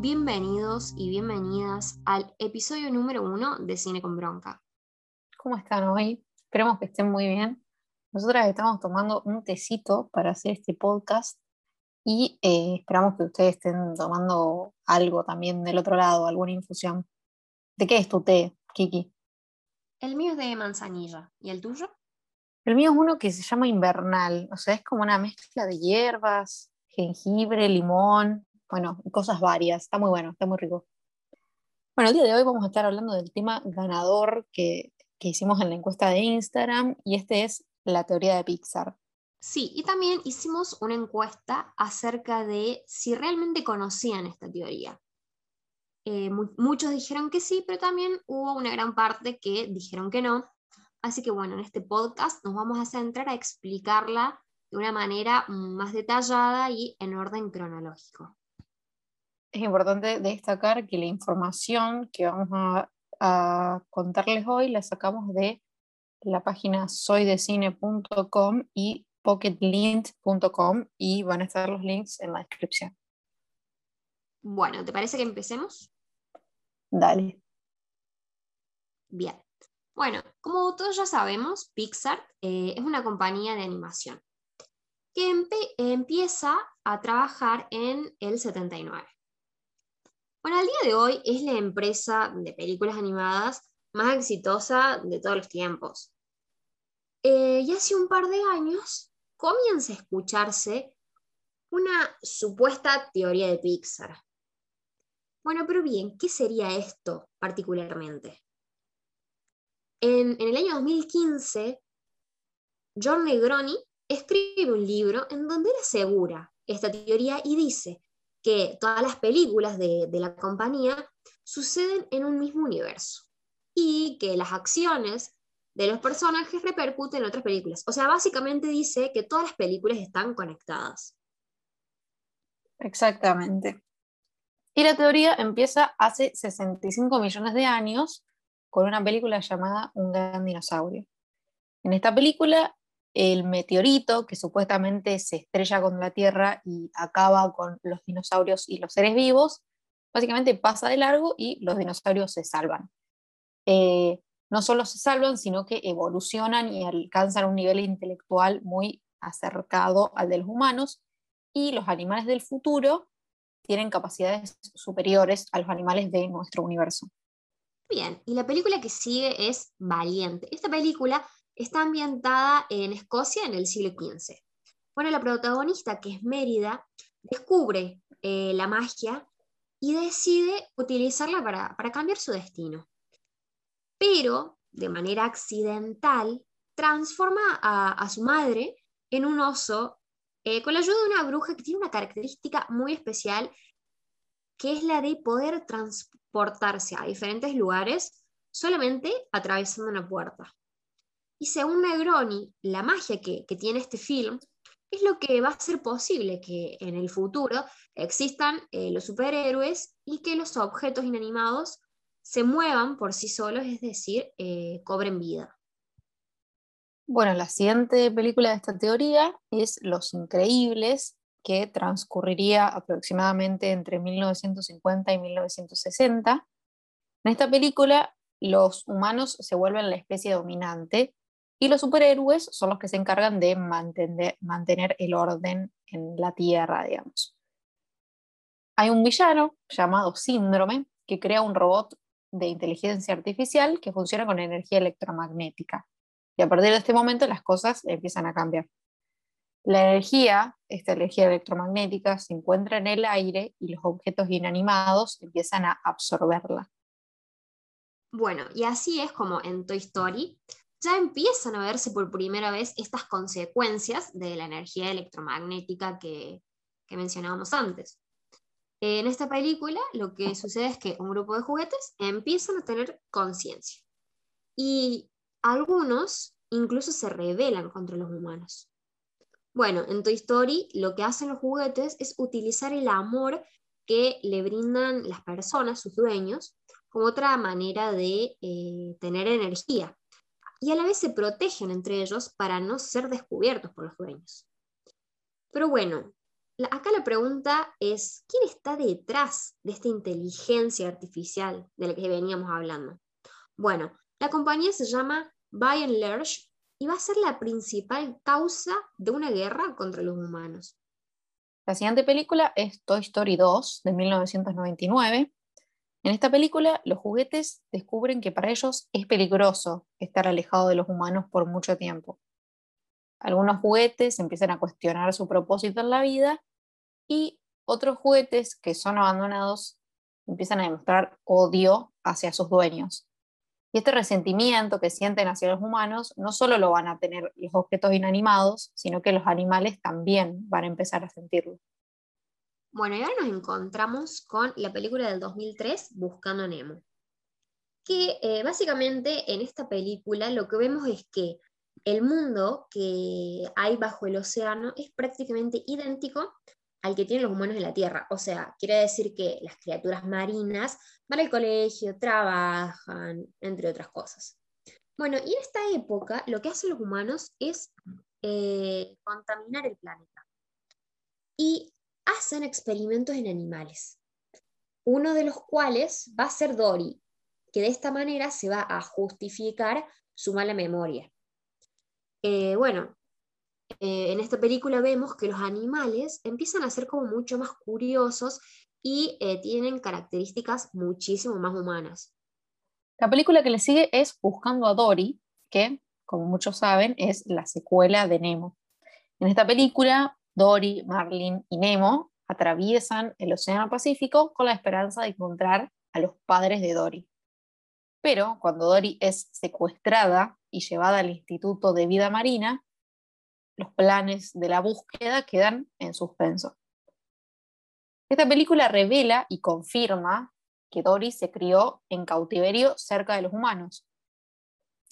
Bienvenidos y bienvenidas al episodio número uno de Cine con Bronca. ¿Cómo están hoy? Esperemos que estén muy bien. Nosotras estamos tomando un tecito para hacer este podcast y eh, esperamos que ustedes estén tomando algo también del otro lado, alguna infusión. ¿De qué es tu té, Kiki? El mío es de manzanilla. ¿Y el tuyo? El mío es uno que se llama invernal, o sea, es como una mezcla de hierbas, jengibre, limón, bueno, cosas varias. Está muy bueno, está muy rico. Bueno, el día de hoy vamos a estar hablando del tema ganador que, que hicimos en la encuesta de Instagram y este es la teoría de Pixar. Sí, y también hicimos una encuesta acerca de si realmente conocían esta teoría. Eh, muchos dijeron que sí, pero también hubo una gran parte que dijeron que no. Así que bueno, en este podcast nos vamos a centrar a explicarla de una manera más detallada y en orden cronológico. Es importante destacar que la información que vamos a, a contarles hoy la sacamos de la página soydecine.com y pocketlint.com y van a estar los links en la descripción. Bueno, ¿te parece que empecemos? Dale. Bien. Bueno, como todos ya sabemos, Pixar eh, es una compañía de animación empieza a trabajar en el 79. Bueno, al día de hoy es la empresa de películas animadas más exitosa de todos los tiempos. Eh, y hace un par de años comienza a escucharse una supuesta teoría de Pixar. Bueno, pero bien, ¿qué sería esto particularmente? En, el año 2015, John Negroni escribe un libro en donde él asegura esta teoría y dice que todas las películas de, la compañía suceden en un mismo universo y que las acciones de los personajes repercuten en otras películas. O sea, básicamente dice que todas las películas están conectadas. Exactamente. Y la teoría empieza hace 65 millones de años con una película llamada Un gran dinosaurio. En esta película, el meteorito que supuestamente se estrella con la Tierra y acaba con los dinosaurios y los seres vivos, básicamente pasa de largo y los dinosaurios se salvan. Eh, no solo se salvan, sino que evolucionan y alcanzan un nivel intelectual muy acercado al de los humanos, y los animales del futuro tienen capacidades superiores a los animales de nuestro universo. Bien, y la película que sigue es Valiente. Esta película está ambientada en Escocia en el siglo XV. Bueno, la protagonista, que es Mérida, descubre eh, la magia y decide utilizarla para, para cambiar su destino pero de manera accidental transforma a, su madre en un oso eh, con la ayuda de una bruja que tiene una característica muy especial, que es la de poder transportarse a diferentes lugares solamente atravesando una puerta. Y según Negroni, la magia que, tiene este film es lo que va a hacer posible que en el futuro existan eh, los superhéroes y que los objetos inanimados se muevan por sí solos, es decir, eh, cobren vida. Bueno, la siguiente película de esta teoría es Los Increíbles, que transcurriría aproximadamente entre 1950 y 1960. En esta película, los humanos se vuelven la especie dominante y los superhéroes son los que se encargan de mantener, el orden en la Tierra, digamos. Hay un villano llamado Síndrome que crea un robot de inteligencia artificial que funciona con energía electromagnética. Y a partir de este momento las cosas empiezan a cambiar. La energía, esta energía electromagnética, se encuentra en el aire y los objetos inanimados empiezan a absorberla. Bueno, y así es como en Toy Story ya empiezan a verse por primera vez estas consecuencias de la energía electromagnética que, que mencionábamos antes. En esta película lo que sucede es que un grupo de juguetes empiezan a tener conciencia y algunos incluso se rebelan contra los humanos. Bueno, en Toy Story lo que hacen los juguetes es utilizar el amor que le brindan las personas, sus dueños, como otra manera de eh, tener energía. Y a la vez se protegen entre ellos para no ser descubiertos por los dueños. Pero bueno, acá la pregunta es, ¿quién está detrás de esta inteligencia artificial de la que veníamos hablando? Bueno, la compañía se llama Bayern Lerch y va a ser la principal causa de una guerra contra los humanos. La siguiente película es Toy Story 2 de 1999. En esta película, los juguetes descubren que para ellos es peligroso estar alejado de los humanos por mucho tiempo. Algunos juguetes empiezan a cuestionar su propósito en la vida y otros juguetes que son abandonados empiezan a demostrar odio hacia sus dueños. Y este resentimiento que sienten hacia los humanos no solo lo van a tener los objetos inanimados, sino que los animales también van a empezar a sentirlo. Bueno, y ahora nos encontramos con la película del 2003, Buscando a Nemo. Que eh, básicamente en esta película lo que vemos es que el mundo que hay bajo el océano es prácticamente idéntico al que tienen los humanos en la Tierra. O sea, quiere decir que las criaturas marinas van al colegio, trabajan, entre otras cosas. Bueno, y en esta época lo que hacen los humanos es eh, contaminar el planeta. Y hacen experimentos en animales. Uno de los cuales va a ser Dory, que de esta manera se va a justificar su mala memoria. Eh, bueno, eh, en esta película vemos que los animales empiezan a ser como mucho más curiosos y eh, tienen características muchísimo más humanas. La película que le sigue es Buscando a Dory, que, como muchos saben, es la secuela de Nemo. En esta película, Dory, Marlin y Nemo atraviesan el Océano Pacífico con la esperanza de encontrar a los padres de Dory. Pero cuando Dory es secuestrada y llevada al Instituto de Vida Marina, los planes de la búsqueda quedan en suspenso. Esta película revela y confirma que Dory se crió en cautiverio cerca de los humanos.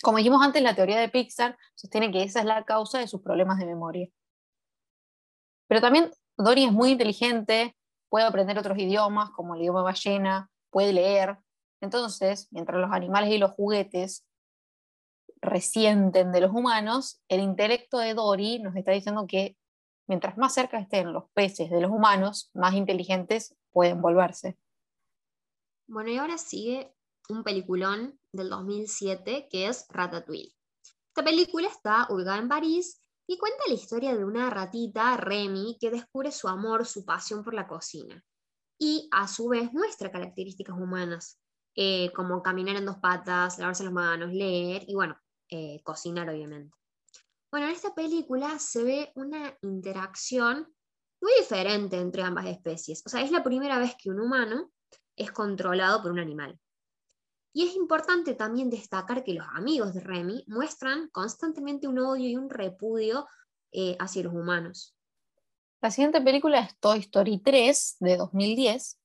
Como dijimos antes, la teoría de Pixar sostiene que esa es la causa de sus problemas de memoria. Pero también Dory es muy inteligente, puede aprender otros idiomas como el idioma ballena, puede leer. Entonces, mientras los animales y los juguetes resienten de los humanos, el intelecto de Dory nos está diciendo que mientras más cerca estén los peces de los humanos, más inteligentes pueden volverse. Bueno, y ahora sigue un peliculón del 2007 que es Ratatouille. Esta película está ubicada en París y cuenta la historia de una ratita, Remy, que descubre su amor, su pasión por la cocina. Y a su vez muestra características humanas, eh, como caminar en dos patas, lavarse las manos, leer y bueno, eh, cocinar, obviamente. Bueno, en esta película se ve una interacción muy diferente entre ambas especies. O sea, es la primera vez que un humano es controlado por un animal. Y es importante también destacar que los amigos de Remy muestran constantemente un odio y un repudio eh, hacia los humanos. La siguiente película es Toy Story 3 de 2010.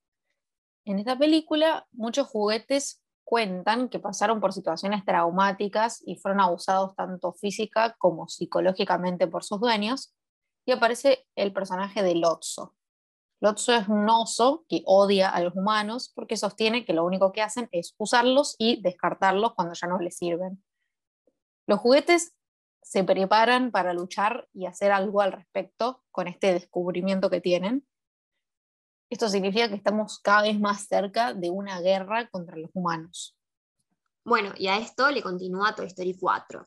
En esta película muchos juguetes cuentan que pasaron por situaciones traumáticas y fueron abusados tanto física como psicológicamente por sus dueños, y aparece el personaje de Lotso. Lotso es un oso que odia a los humanos porque sostiene que lo único que hacen es usarlos y descartarlos cuando ya no les sirven. Los juguetes se preparan para luchar y hacer algo al respecto con este descubrimiento que tienen, esto significa que estamos cada vez más cerca de una guerra contra los humanos. Bueno, y a esto le continúa Toy Story 4,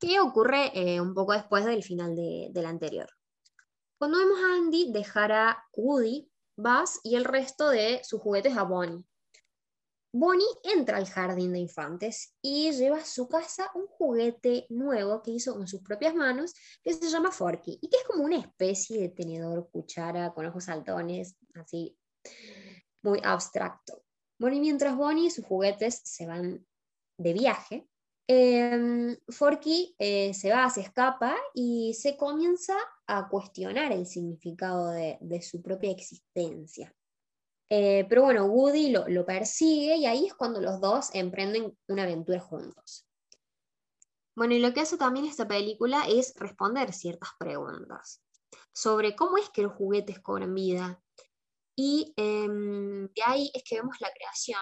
que ocurre eh, un poco después del final de, del anterior. Cuando vemos a Andy dejar a Woody, Buzz y el resto de sus juguetes a Bonnie. Bonnie entra al jardín de infantes y lleva a su casa un juguete nuevo que hizo con sus propias manos, que se llama Forky, y que es como una especie de tenedor, cuchara con ojos saltones, así muy abstracto. Bueno, mientras Bonnie y sus juguetes se van de viaje, em, Forky eh, se va, se escapa y se comienza a cuestionar el significado de su propia existencia. Eh, pero bueno, Woody lo, persigue y ahí es cuando los dos emprenden una aventura juntos. Bueno, y lo que hace también esta película es responder ciertas preguntas sobre cómo es que los juguetes cobran vida. Y em, de ahí es que vemos la creación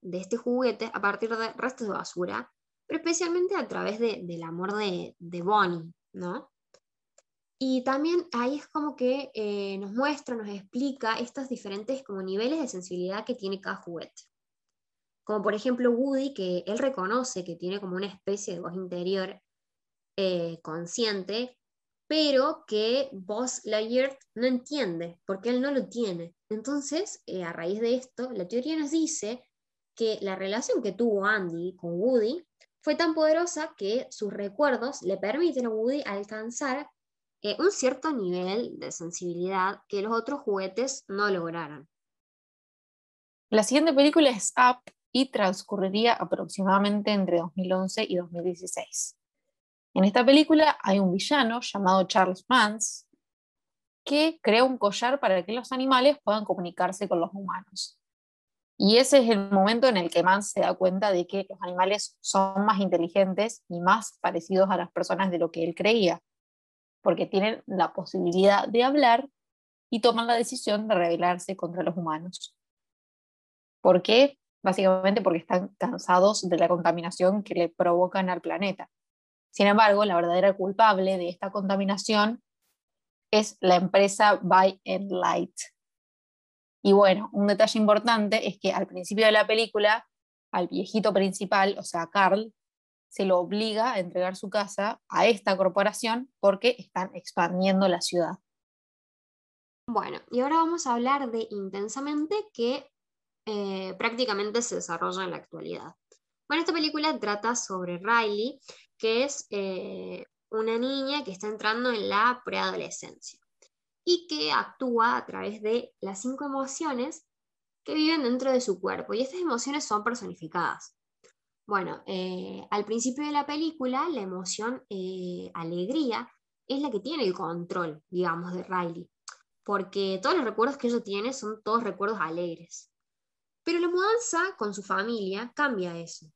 de este juguete a partir de restos de basura, pero especialmente a través del amor de, de Bonnie, ¿no? Y también ahí es como que eh, nos muestra, nos explica estos diferentes como niveles de sensibilidad que tiene cada juguete. Como por ejemplo Woody, que él reconoce que tiene como una especie de voz interior eh, consciente, pero que Buzz Lightyear no entiende, porque él no lo tiene. Entonces, eh, a raíz de esto, la teoría nos dice que la relación que tuvo Andy con Woody fue tan poderosa que sus recuerdos le permiten a Woody alcanzar eh, un cierto nivel de sensibilidad que los otros juguetes no lograron. La siguiente película es Up y transcurriría aproximadamente entre 2011 y 2016. En esta película hay un villano llamado Charles Mans que crea un collar para que los animales puedan comunicarse con los humanos. Y ese es el momento en el que Mans se da cuenta de que los animales son más inteligentes y más parecidos a las personas de lo que él creía, porque tienen la posibilidad de hablar y toman la decisión de rebelarse contra los humanos. ¿Por qué? Básicamente porque están cansados de la contaminación que le provocan al planeta. Sin embargo, la verdadera culpable de esta contaminación es la empresa By and Light. Y bueno, un detalle importante es que al principio de la película, al viejito principal, o sea, Carl, se lo obliga a entregar su casa a esta corporación porque están expandiendo la ciudad. Bueno, y ahora vamos a hablar de Intensamente, que eh, prácticamente se desarrolla en la actualidad. Bueno, esta película trata sobre Riley, que es eh, una niña que está entrando en la preadolescencia y que actúa a través de las cinco emociones que viven dentro de su cuerpo. Y estas emociones son personificadas. Bueno, eh, al principio de la película, la emoción eh, alegría es la que tiene el control, digamos, de Riley, porque todos los recuerdos que ella tiene son todos recuerdos alegres. Pero la mudanza con su familia cambia eso,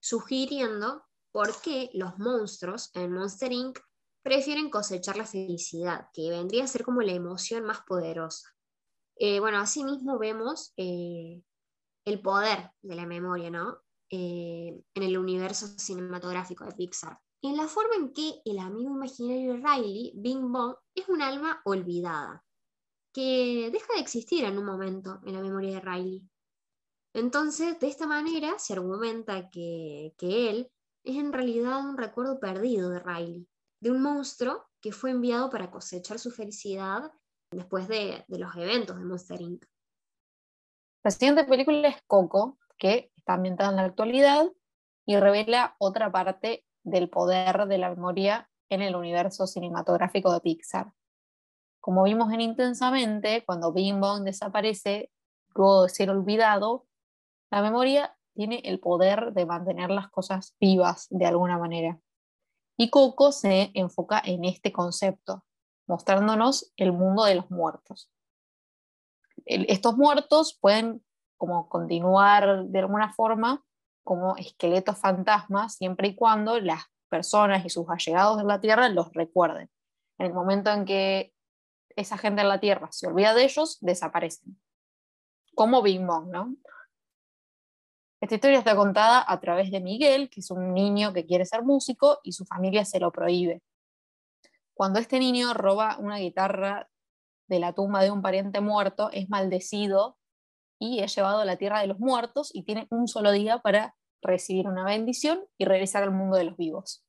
sugiriendo por qué los monstruos en Monster Inc. prefieren cosechar la felicidad, que vendría a ser como la emoción más poderosa. Eh, bueno, asimismo vemos eh, el poder de la memoria, ¿no? Eh, en el universo cinematográfico de Pixar. En la forma en que el amigo imaginario de Riley, Bing Bong, es un alma olvidada, que deja de existir en un momento en la memoria de Riley. Entonces, de esta manera se argumenta que, que él es en realidad un recuerdo perdido de Riley, de un monstruo que fue enviado para cosechar su felicidad después de, los eventos de Monster Inc. La siguiente película es Coco, que está ambientada en la actualidad y revela otra parte del poder de la memoria en el universo cinematográfico de Pixar. Como vimos en Intensamente, cuando Bing Bong desaparece, luego de ser olvidado, la memoria tiene el poder de mantener las cosas vivas de alguna manera. Y Coco se enfoca en este concepto, mostrándonos el mundo de los muertos. estos muertos pueden como continuar de alguna forma como esqueletos fantasmas siempre y cuando las personas y sus allegados de la Tierra los recuerden. En el momento en que esa gente en la Tierra se olvida de ellos, desaparecen. Como Bing Bong, ¿no? Esta historia está contada a través de Miguel, que es un niño que quiere ser músico y su familia se lo prohíbe. Cuando este niño roba una guitarra de la tumba de un pariente muerto, es maldecido y es llevado a la tierra de los muertos y tiene un solo día para recibir una bendición y regresar al mundo de los vivos.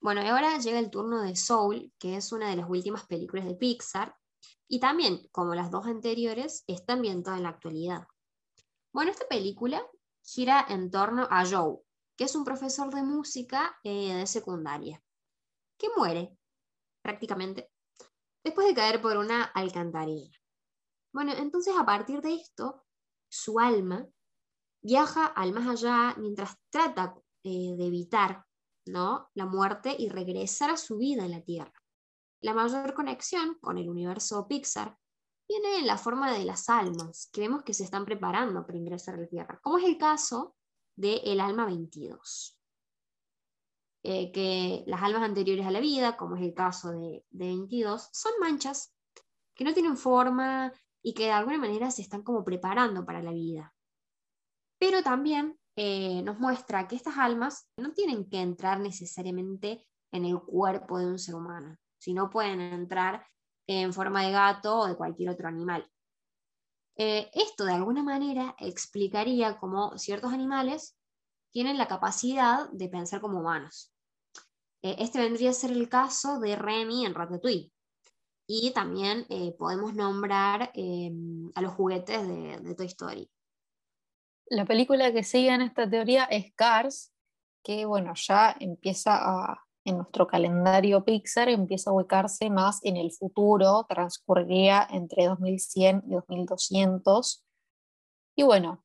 Bueno, y ahora llega el turno de Soul, que es una de las últimas películas de Pixar, y también, como las dos anteriores, está ambientada en la actualidad. Bueno, esta película gira en torno a Joe, que es un profesor de música eh, de secundaria, que muere prácticamente después de caer por una alcantarilla. Bueno, entonces a partir de esto, su alma viaja al más allá mientras trata eh, de evitar ¿no? la muerte y regresar a su vida en la Tierra. La mayor conexión con el universo Pixar viene en la forma de las almas, que vemos que se están preparando para ingresar a la Tierra, como es el caso de el alma 22. Eh, que las almas anteriores a la vida, como es el caso de, 22, son manchas que no tienen forma y que de alguna manera se están como preparando para la vida. Pero también eh, nos muestra que estas almas no tienen que entrar necesariamente en el cuerpo de un ser humano, si no pueden entrar en forma de gato o de cualquier otro animal. Eh, esto de alguna manera explicaría cómo ciertos animales tienen la capacidad de pensar como humanos. Eh, este vendría a ser el caso de Remy en Ratatouille. Y también eh, podemos nombrar a los juguetes de, de Toy Story. La película que sigue en esta teoría es Cars, que bueno, ya empieza a, en nuestro calendario Pixar, empieza a ubicarse más en el futuro, transcurriría entre 2100 y 2200. Y bueno,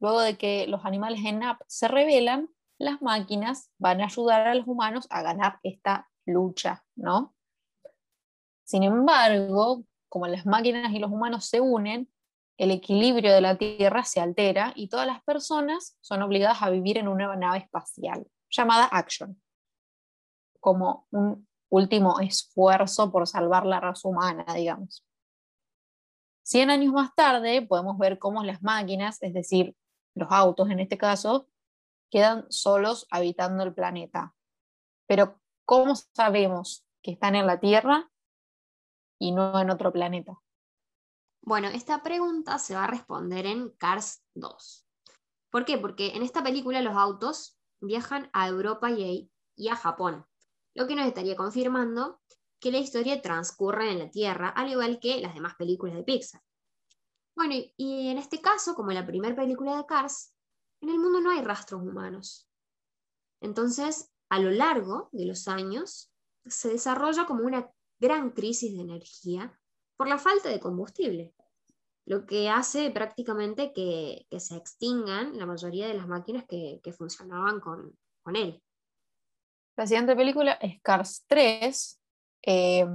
luego de que los animales en App se revelan, las máquinas van a ayudar a los humanos a ganar esta lucha, ¿no? Sin embargo, como las máquinas y los humanos se unen, el equilibrio de la Tierra se altera y todas las personas son obligadas a vivir en una nave espacial llamada Action, como un último esfuerzo por salvar la raza humana, digamos. Cien años más tarde podemos ver cómo las máquinas, es decir, los autos en este caso, quedan solos habitando el planeta. Pero ¿cómo sabemos que están en la Tierra y no en otro planeta? Bueno, esta pregunta se va a responder en Cars 2. ¿Por qué? Porque en esta película los autos viajan a Europa y a Japón, lo que nos estaría confirmando que la historia transcurre en la Tierra, al igual que las demás películas de Pixar. Bueno, y en este caso, como en la primera película de Cars, en el mundo no hay rastros humanos. Entonces, a lo largo de los años, se desarrolla como una gran crisis de energía por la falta de combustible, lo que hace prácticamente que, se extingan la mayoría de las máquinas que, funcionaban con, él. La siguiente película es Cars 3. Eh,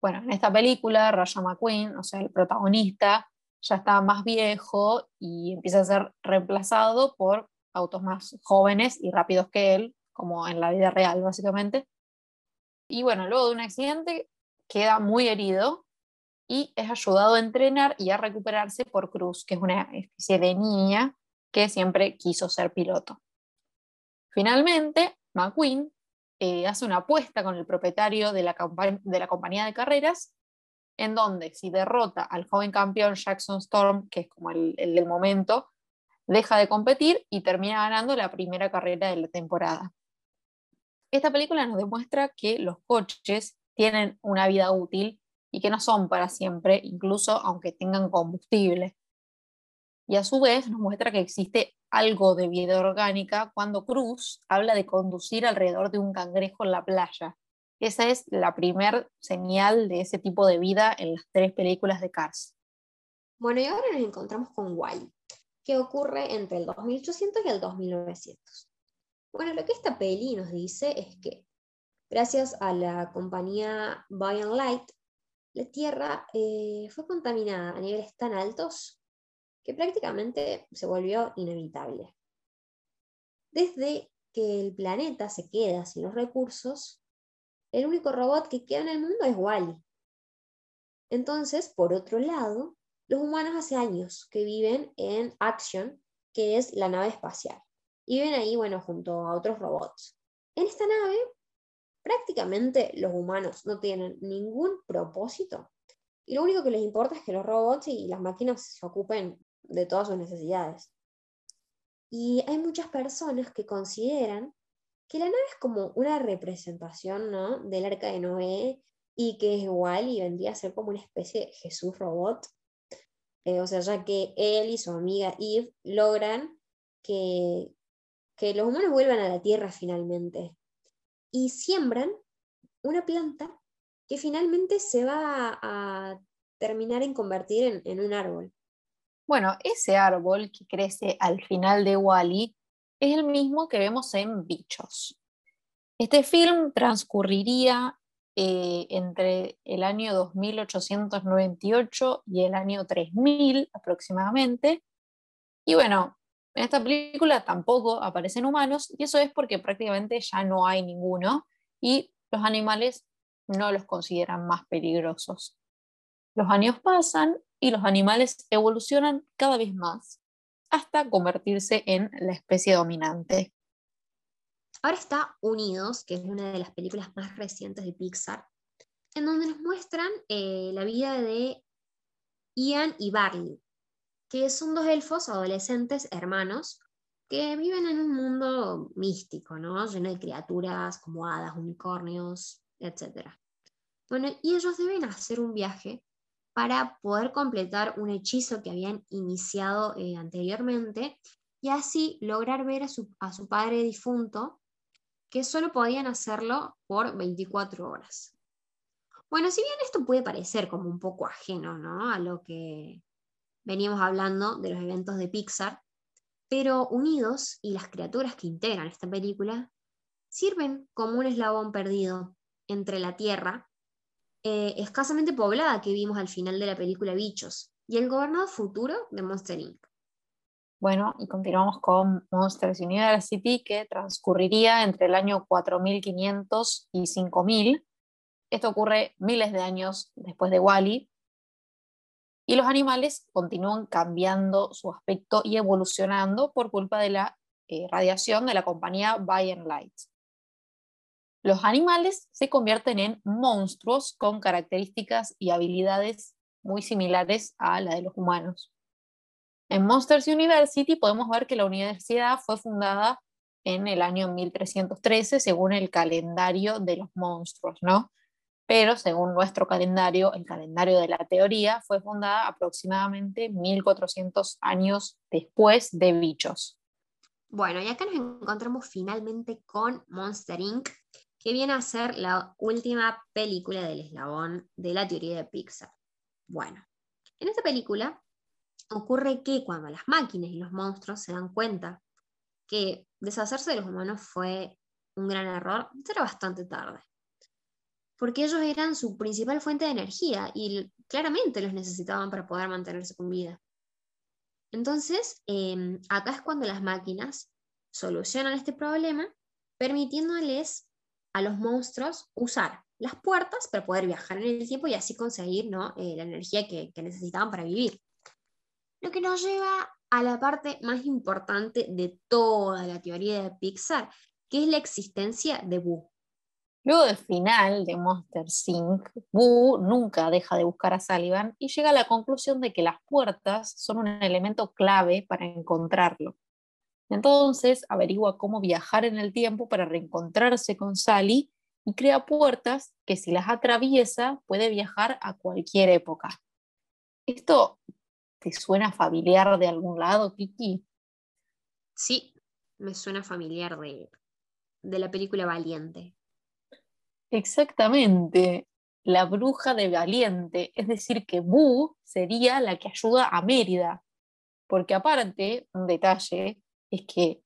bueno, en esta película, Rayo McQueen, o sea, el protagonista, ya está más viejo y empieza a ser reemplazado por autos más jóvenes y rápidos que él, como en la vida real, básicamente. Y bueno, luego de un accidente queda muy herido y es ayudado a entrenar y a recuperarse por Cruz, que es una especie de niña que siempre quiso ser piloto. Finalmente, McQueen eh, hace una apuesta con el propietario de la, compañía de carreras, en donde si derrota al joven campeón Jackson Storm, que es como el del momento, deja de competir y termina ganando la primera carrera de la temporada. Esta película nos demuestra que los coches tienen una vida útil y que no son para siempre, incluso aunque tengan combustible. Y a su vez nos muestra que existe algo de vida orgánica cuando Cruz habla de conducir alrededor de un cangrejo en la playa. Esa es la primer señal de ese tipo de vida en las tres películas de Cars. Bueno, y ahora nos encontramos con Wally, que ocurre entre el 2800 y el 2900. Bueno, lo que esta peli nos dice es que gracias a la compañía By and Light, la Tierra eh, fue contaminada a niveles tan altos que prácticamente se volvió inevitable. Desde que el planeta se queda sin los recursos, el único robot que queda en el mundo es Wally. Entonces, por otro lado, los humanos hace años que viven en Action, que es la nave espacial. Y viven ahí, bueno, junto a otros robots. En esta nave prácticamente los humanos no tienen ningún propósito y lo único que les importa es que los robots y las máquinas se ocupen de todas sus necesidades. Y hay muchas personas que consideran que la nave es como una representación ¿no? del arca de Noé y que es igual y vendría a ser como una especie de Jesús robot. Eh, o sea, ya que él y su amiga Eve logran que, que los humanos vuelvan a la Tierra finalmente y siembran una planta que finalmente se va a, terminar en convertir en, un árbol. Bueno, ese árbol que crece al final de Wally es el mismo que vemos en Bichos. Este film transcurriría eh, entre el año 2898 y el año 3000 aproximadamente. Y bueno, en esta película tampoco aparecen humanos y eso es porque prácticamente ya no hay ninguno y los animales no los consideran más peligrosos. Los años pasan y los animales evolucionan cada vez más hasta convertirse en la especie dominante. Ahora está Unidos, que es una de las películas más recientes de Pixar, en donde nos muestran eh, la vida de Ian y Barley, que son dos elfos adolescentes hermanos que viven en un mundo místico, ¿no? Lleno de criaturas como hadas, unicornios, etc. Bueno, y ellos deben hacer un viaje para poder completar un hechizo que habían iniciado eh, anteriormente y así lograr ver a su, a su padre difunto, que solo podían hacerlo por 24 horas. Bueno, si bien esto puede parecer como un poco ajeno ¿no? a lo que veníamos hablando de los eventos de Pixar, pero unidos y las criaturas que integran esta película sirven como un eslabón perdido entre la Tierra, eh, escasamente poblada que vimos al final de la película Bichos, y el gobernado futuro de Monster Inc. Bueno, y continuamos con Monsters University, que transcurriría entre el año 4500 y 5000. Esto ocurre miles de años después de Wally, y los animales continúan cambiando su aspecto y evolucionando por culpa de la eh, radiación de la compañía Bayern Light. Los animales se convierten en monstruos con características y habilidades muy similares a la de los humanos. En Monsters University podemos ver que la universidad fue fundada en el año 1313 según el calendario de los monstruos, ¿no? pero según nuestro calendario, el calendario de la teoría, fue fundada aproximadamente 1400 años después de Bichos. Bueno, y acá nos encontramos finalmente con Monster Inc., que viene a ser la última película del eslabón de la teoría de Pixar. Bueno, en esta película ocurre que cuando las máquinas y los monstruos se dan cuenta que deshacerse de los humanos fue un gran error, será bastante tarde porque ellos eran su principal fuente de energía y claramente los necesitaban para poder mantenerse con vida. Entonces, em, acá es cuando las máquinas solucionan este problema, permitiéndoles a los monstruos usar las puertas para poder viajar en el tiempo y así conseguir eh, la energía que, que necesitaban para vivir. Lo que nos lleva a la parte más importante de toda la teoría de Pixar, que es la existencia de Boo. Luego del final de Monster Inc., Boo nunca deja de buscar a Sullivan y llega a la conclusión de que las puertas son un elemento clave para encontrarlo. Entonces averigua cómo viajar en el tiempo para reencontrarse con Sally y crea puertas que si las atraviesa puede viajar a cualquier época. ¿Esto te suena familiar de algún lado, Kiki? Sí, me suena familiar de, de la película Valiente. Exactamente, la bruja de Valiente, es decir, que Boo sería la que ayuda a Mérida, porque aparte, un detalle es que,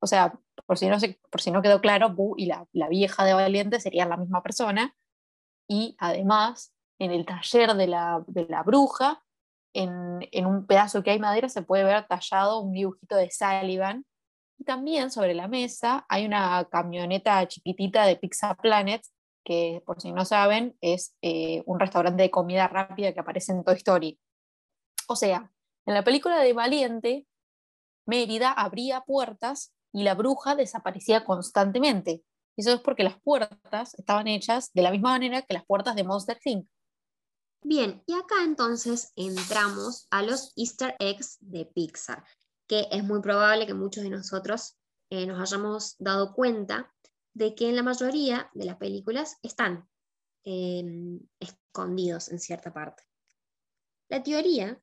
o sea, por si no, por si no quedó claro, Boo y la, vieja de Valiente serían la misma persona, y además, en el taller de la, bruja, en, en, un pedazo que hay madera se puede ver tallado un dibujito de Sullivan. Y también sobre la mesa hay una camioneta chiquitita de Pizza Planet que por si no saben es eh, un restaurante de comida rápida que aparece en Toy Story. O sea, en la película de Valiente, Mérida abría puertas y la bruja desaparecía constantemente. Eso es porque las puertas estaban hechas de la misma manera que las puertas de Monster Inc. Bien, y acá entonces entramos a los easter eggs de Pixar, que es muy probable que muchos de nosotros eh, nos hayamos dado cuenta de que en la mayoría de las películas están em, escondidos en cierta parte. La teoría,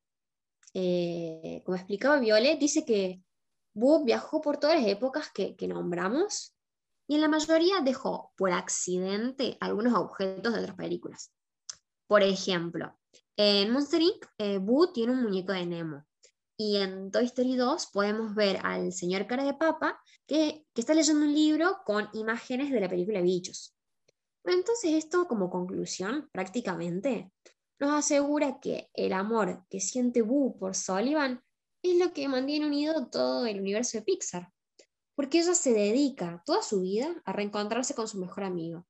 eh, como explicaba Violet, dice que Boo viajó por todas las épocas que, nombramos y en la mayoría dejó por accidente algunos objetos de otras películas. Por ejemplo, en Monster Inc., eh, Boo tiene un muñeco de Nemo. Y en Toy Story 2 podemos ver al señor cara de papa que, está leyendo un libro con imágenes de la película Bichos. entonces esto como conclusión prácticamente nos asegura que el amor que siente Boo por Sullivan es lo que mantiene unido todo el universo de Pixar, porque ella se dedica toda su vida a reencontrarse con su mejor amigo.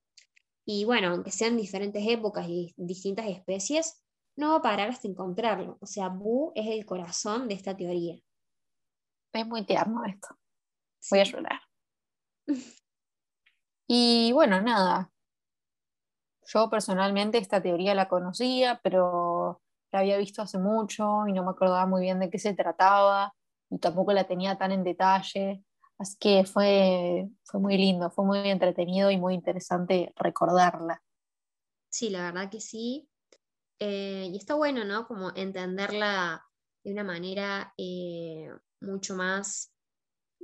Y bueno, aunque sean diferentes épocas y distintas especies, no va a parar hasta encontrarlo. O sea, Boo es el corazón de esta teoría. Es muy tierno esto. Voy a llorar. Y bueno, nada. Yo personalmente esta teoría la conocía, pero la había visto hace mucho y no me acordaba muy bien de qué se trataba y tampoco la tenía tan en detalle. Así que fue, fue muy lindo, fue muy entretenido y muy interesante recordarla. Sí, la verdad que sí. Eh, y está bueno, ¿no? Como entenderla de una manera eh, mucho más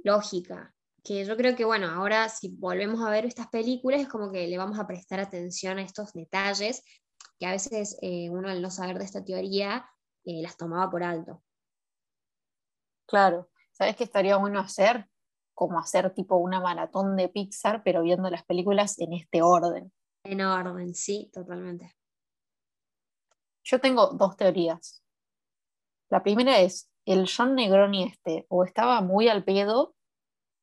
lógica. Que yo creo que, bueno, ahora si volvemos a ver estas películas es como que le vamos a prestar atención a estos detalles que a veces eh, uno al no saber de esta teoría las tomaba por alto. Claro, ¿sabes qué estaría bueno hacer? como hacer tipo una maratón de Pixar, pero viendo las películas en este orden. En orden, sí, totalmente. Yo tengo dos teorías. La primera es, el John Negroni este o estaba muy al pedo,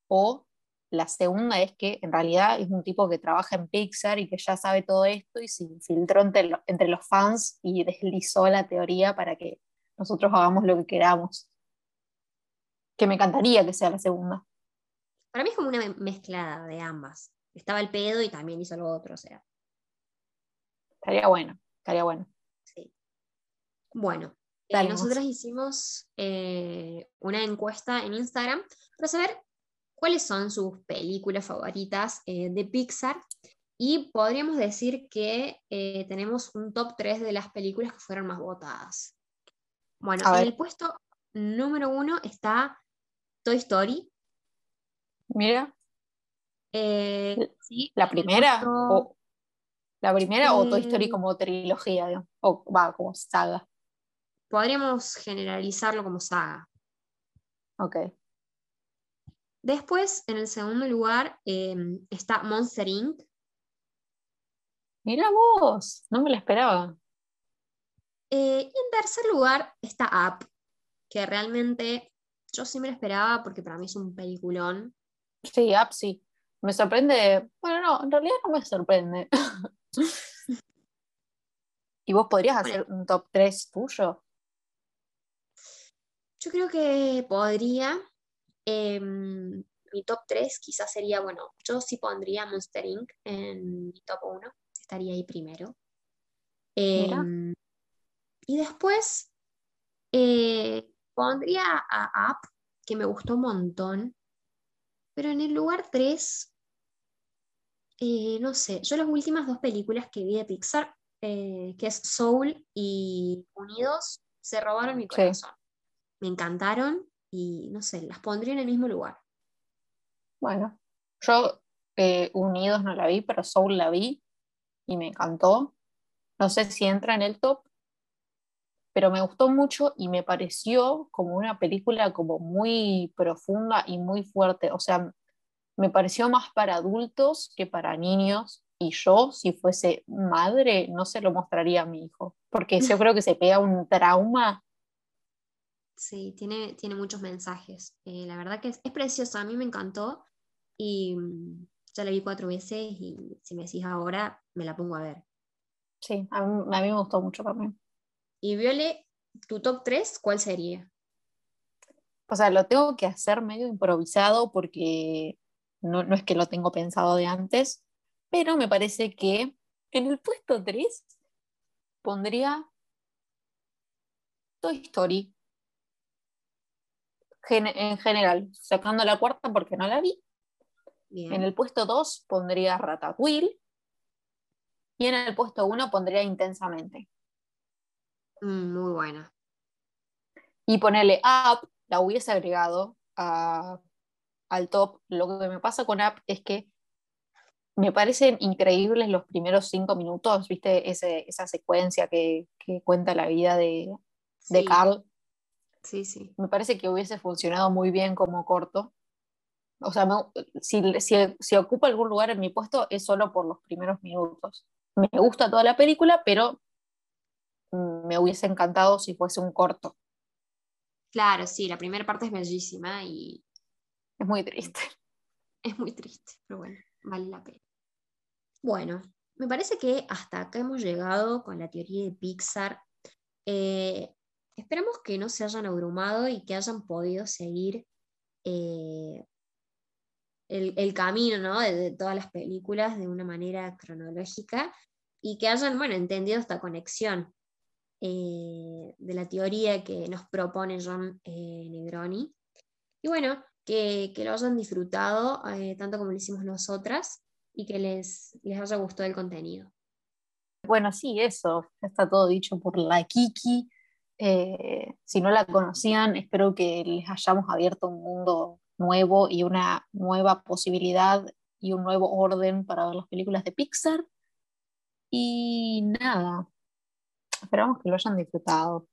o la segunda es que en realidad es un tipo que trabaja en Pixar y que ya sabe todo esto y se infiltró entre, entre los fans y deslizó la teoría para que nosotros hagamos lo que queramos. Que me encantaría que sea la segunda. Para mí es como una mezclada de ambas. Estaba el pedo y también hizo lo otro, o sea. Estaría bueno, estaría bueno. Sí. Bueno, eh, nosotras hicimos eh, una encuesta en Instagram para saber cuáles son sus películas favoritas eh, de Pixar y podríamos decir que tenemos un top 3 de las películas que fueron más votadas. Bueno, en el puesto número uno está Toy Story, Mira. Eh, ¿La primera? O, ¿La primera o Toy Story como trilogía? O va, como saga. Podríamos generalizarlo como saga. Ok. Después, en el segundo lugar, em, está Monster Inc. Mira vos, no me la esperaba. Eh, y en tercer lugar está Up, que realmente yo sí me la esperaba porque para mí es un peliculón. Sí, Up sí. Me sorprende. Bueno, no, en realidad no me sorprende. ¿Y vos podrías hacer un top 3 tuyo? Yo creo que podría. Em, mi top 3 quizás sería, bueno, yo sí pondría Monster Inc. en mi top 1. Estaría ahí primero. Em, y después eh, pondría a Up, que me gustó un montón. Pero en el lugar 3, eh, no sé, yo las últimas dos películas que vi de Pixar, eh, que es Soul y Unidos, se robaron mi corazón. Me encantaron y no sé, las pondría en el mismo lugar. Bueno, yo eh, Unidos no la vi, pero Soul la vi y me encantó. No sé si entra en el top, pero me gustó mucho y me pareció como una película como muy profunda y muy fuerte. O sea, me pareció más para adultos que para niños y yo, si fuese madre, no se lo mostraría a mi hijo, porque yo creo que se pega un trauma. Sí, tiene, tiene muchos mensajes. Eh, la verdad que es, es preciosa, a mí me encantó y mm, ya la vi cuatro veces y si me decís ahora, me la pongo a ver. Sí, a mí, a mí me gustó mucho también. Y Viole, tu top 3, ¿cuál sería? O sea, lo tengo que hacer medio improvisado porque no, es que lo tengo pensado de antes, pero me parece que en el puesto 3 pondría Toy Story. En general, sacando la cuarta porque no la vi. En el puesto 2 pondría Ratatouille. Y en el puesto 1 pondría Intensamente. Mm, muy buena. Y ponerle App, la hubiese agregado al top. Lo que me pasa con App es que me parecen increíbles los primeros cinco minutos, ¿viste? esa secuencia que, cuenta la vida de, Carl. Sí, sí. Me parece que hubiese funcionado muy bien como corto. O sea, si, si, ocupa algún lugar en mi puesto es solo por los primeros minutos. Me gusta toda la película, pero me hubiese encantado si fuese un corto. Claro, sí, la primera parte es bellísima y... Es muy triste. Es muy triste, pero bueno, vale la pena. Bueno, me parece que hasta acá hemos llegado con la teoría de Pixar. Eh, esperamos que no se hayan abrumado y que hayan podido seguir eh, el, camino ¿no? de, todas las películas de una manera cronológica y que hayan bueno, entendido esta conexión eh, de la teoría que nos propone John eh, Negroni. Y bueno, que, lo hayan disfrutado eh, tanto como lo hicimos nosotras y que les, les haya gustado el contenido. Bueno, sí, eso, está todo dicho por la Kiki. Si no la conocían, espero que les hayamos abierto un mundo nuevo y una nueva posibilidad y un nuevo orden para ver las películas de Pixar. Y nada, esperamos que lo hayan disfrutado.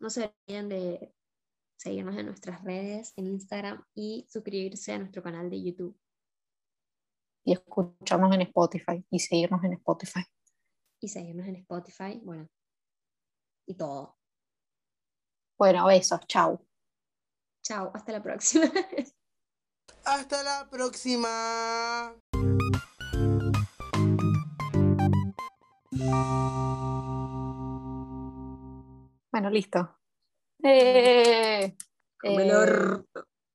No se olviden de seguirnos en nuestras redes, en Instagram y suscribirse a nuestro canal de YouTube. Y escucharnos en Spotify y seguirnos en Spotify. Y seguirnos en Spotify, bueno, y todo. Bueno, besos, chao. Chao, hasta la próxima. hasta la próxima. Bueno, listo. Eh, eh